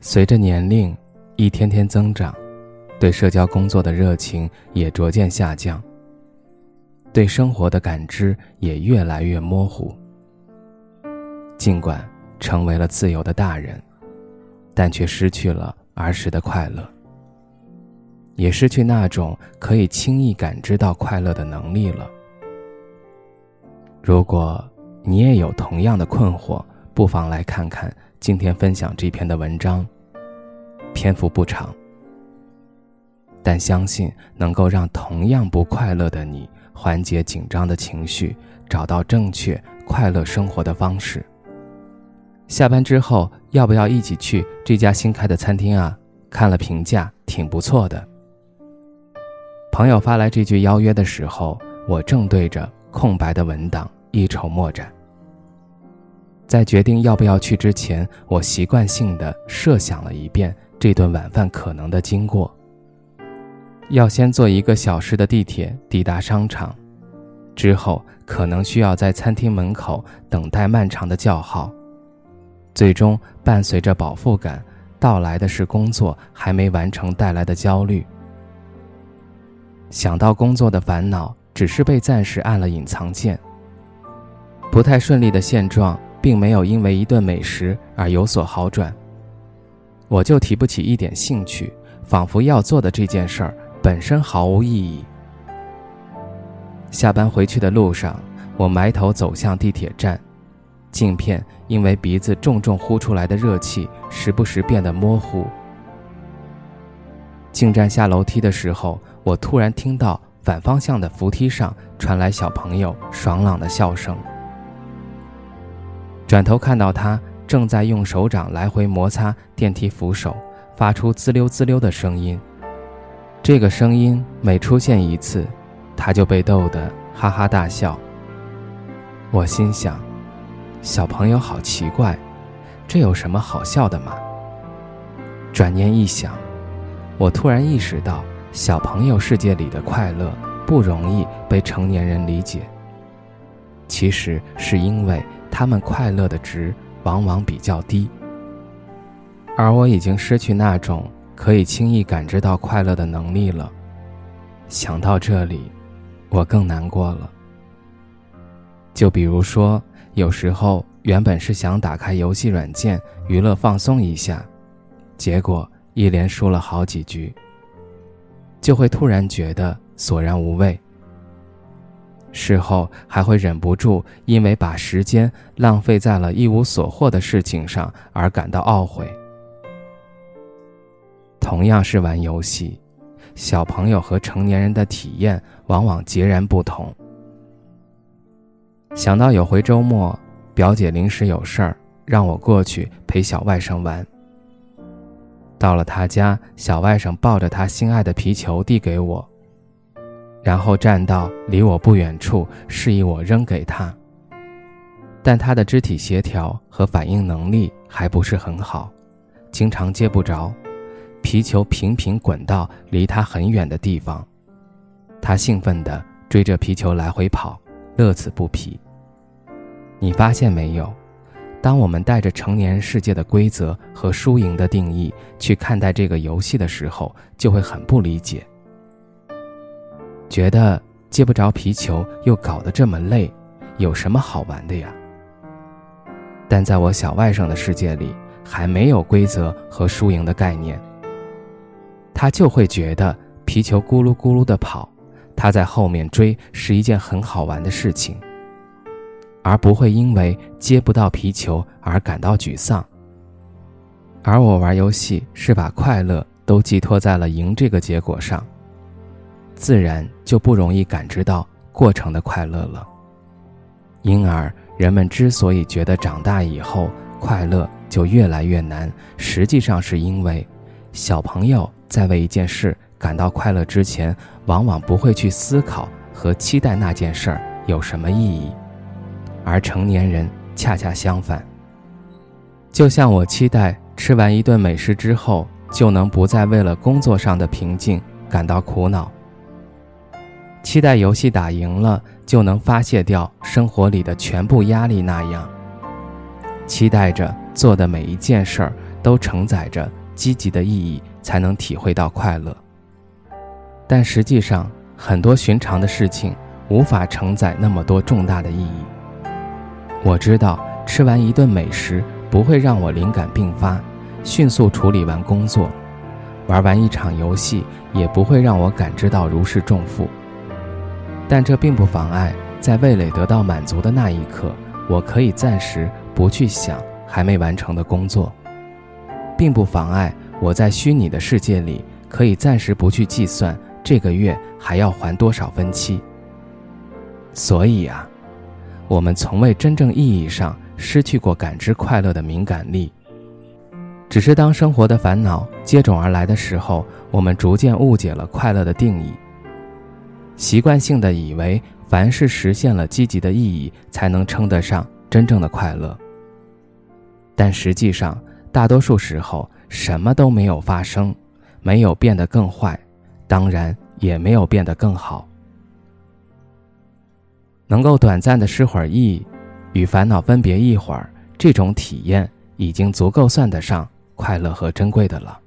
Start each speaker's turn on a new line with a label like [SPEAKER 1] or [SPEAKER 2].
[SPEAKER 1] 随着年龄一天天增长，对社交工作的热情也逐渐下降。对生活的感知也越来越模糊。尽管成为了自由的大人，但却失去了儿时的快乐，也失去那种可以轻易感知到快乐的能力了。如果你也有同样的困惑，不妨来看看今天分享这篇的文章。篇幅不长，但相信能够让同样不快乐的你缓解紧张的情绪，找到正确快乐生活的方式。下班之后要不要一起去这家新开的餐厅啊？看了评价挺不错的。朋友发来这句邀约的时候，我正对着空白的文档一筹莫展。在决定要不要去之前，我习惯性的设想了一遍。这顿晚饭可能的经过，要先坐一个小时的地铁抵达商场，之后可能需要在餐厅门口等待漫长的叫号，最终伴随着饱腹感到来的是工作还没完成带来的焦虑。想到工作的烦恼只是被暂时按了隐藏键，不太顺利的现状并没有因为一顿美食而有所好转。我就提不起一点兴趣，仿佛要做的这件事儿本身毫无意义。下班回去的路上，我埋头走向地铁站，镜片因为鼻子重重呼出来的热气，时不时变得模糊。进站下楼梯的时候，我突然听到反方向的扶梯上传来小朋友爽朗的笑声，转头看到他。正在用手掌来回摩擦电梯扶手，发出滋溜滋溜的声音。这个声音每出现一次，他就被逗得哈哈大笑。我心想，小朋友好奇怪，这有什么好笑的吗？转念一想，我突然意识到，小朋友世界里的快乐不容易被成年人理解。其实是因为他们快乐的值。往往比较低，而我已经失去那种可以轻易感知到快乐的能力了。想到这里，我更难过了。就比如说，有时候原本是想打开游戏软件娱乐放松一下，结果一连输了好几局，就会突然觉得索然无味。事后还会忍不住因为把时间浪费在了一无所获的事情上而感到懊悔。同样是玩游戏，小朋友和成年人的体验往往截然不同。想到有回周末，表姐临时有事儿，让我过去陪小外甥玩。到了他家，小外甥抱着他心爱的皮球递给我。然后站到离我不远处，示意我扔给他。但他的肢体协调和反应能力还不是很好，经常接不着，皮球频频滚到离他很远的地方。他兴奋地追着皮球来回跑，乐此不疲。你发现没有？当我们带着成年世界的规则和输赢的定义去看待这个游戏的时候，就会很不理解。觉得接不着皮球又搞得这么累，有什么好玩的呀？但在我小外甥的世界里，还没有规则和输赢的概念。他就会觉得皮球咕噜咕噜的跑，他在后面追是一件很好玩的事情，而不会因为接不到皮球而感到沮丧。而我玩游戏是把快乐都寄托在了赢这个结果上。自然就不容易感知到过程的快乐了。因而人们之所以觉得长大以后快乐就越来越难，实际上是因为小朋友在为一件事感到快乐之前，往往不会去思考和期待那件事儿有什么意义，而成年人恰恰相反。就像我期待吃完一顿美食之后，就能不再为了工作上的瓶颈感到苦恼。期待游戏打赢了就能发泄掉生活里的全部压力那样，期待着做的每一件事儿都承载着积极的意义，才能体会到快乐。但实际上，很多寻常的事情无法承载那么多重大的意义。我知道吃完一顿美食不会让我灵感迸发，迅速处理完工作；玩完一场游戏也不会让我感知到如释重负。但这并不妨碍，在味蕾得到满足的那一刻，我可以暂时不去想还没完成的工作，并不妨碍我在虚拟的世界里可以暂时不去计算这个月还要还多少分期。所以啊，我们从未真正意义上失去过感知快乐的敏感力，只是当生活的烦恼接踵而来的时候，我们逐渐误解了快乐的定义。习惯性的以为，凡是实现了积极的意义，才能称得上真正的快乐。但实际上，大多数时候什么都没有发生，没有变得更坏，当然也没有变得更好。能够短暂的失会儿意，与烦恼分别一会儿，这种体验已经足够算得上快乐和珍贵的了。